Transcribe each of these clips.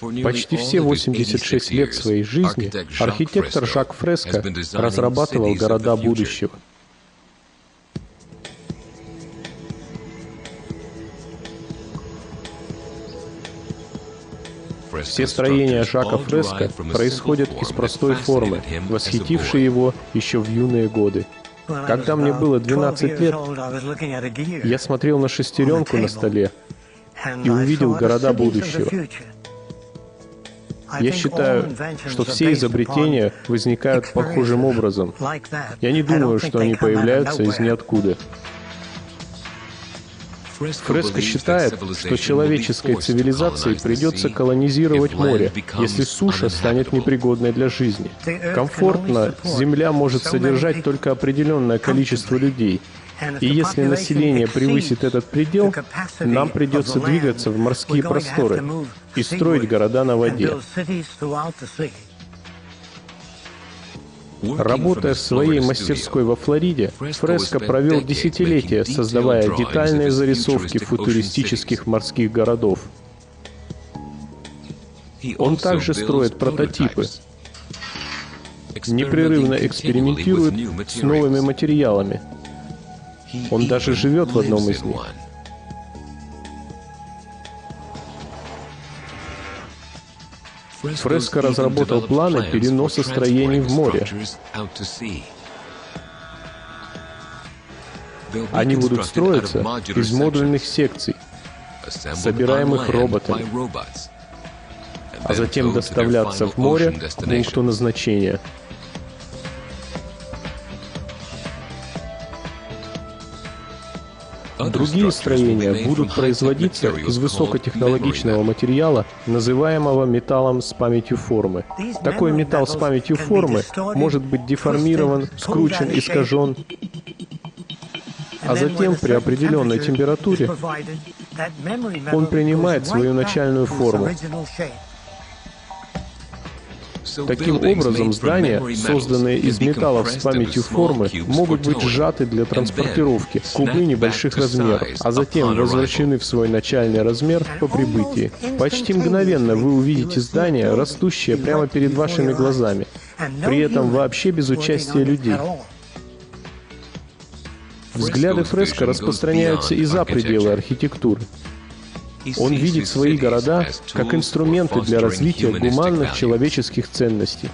Почти все 86 лет своей жизни архитектор Жак Фреско разрабатывал города будущего. Все строения Жака Фреско происходят из простой формы, восхитившей его еще в юные годы. Когда мне было 12 лет, я смотрел на шестеренку на столе и увидел города будущего. Я считаю, что все изобретения возникают похожим образом. Я не думаю, что они появляются из ниоткуда. Фреско считает, что человеческой цивилизации придется колонизировать море, если суша станет непригодной для жизни. Комфортно Земля может содержать только определенное количество людей, и если население превысит этот предел, нам придется двигаться в морские просторы и строить города на воде. Работая в своей мастерской во Флориде, Фреско провел десятилетия, создавая детальные зарисовки футуристических морских городов. Он также строит прототипы, непрерывно экспериментирует с новыми материалами. Он даже живет в одном из них. Фреско разработал планы переноса строений в море. Они будут строиться из модульных секций, собираемых роботами, а затем доставляться в море к пункту назначения. Другие строения будут производиться из высокотехнологичного материала, называемого металлом с памятью формы. Такой металл с памятью формы может быть деформирован, скручен, искажен, а затем при определенной температуре он принимает свою начальную форму. Таким образом, здания, созданные из металлов с памятью формы, могут быть сжаты для транспортировки кубы небольших размеров, а затем возвращены в свой начальный размер по прибытии. Почти мгновенно вы увидите здание, растущее прямо перед вашими глазами, при этом вообще без участия людей. Взгляды фреска распространяются и за пределы архитектуры. Он видит свои города как инструменты для развития гуманных человеческих ценностей.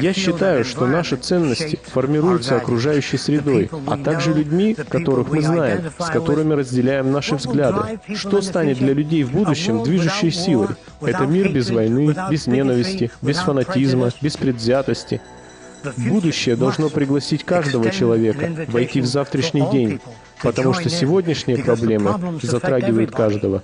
Я считаю, что наши ценности формируются окружающей средой, а также людьми, которых мы знаем, с которыми разделяем наши взгляды. Что станет для людей в будущем движущей силой? Это мир без войны, без ненависти, без фанатизма, без предвзятости. Будущее должно пригласить каждого человека войти в завтрашний день, потому что сегодняшние проблемы затрагивают каждого.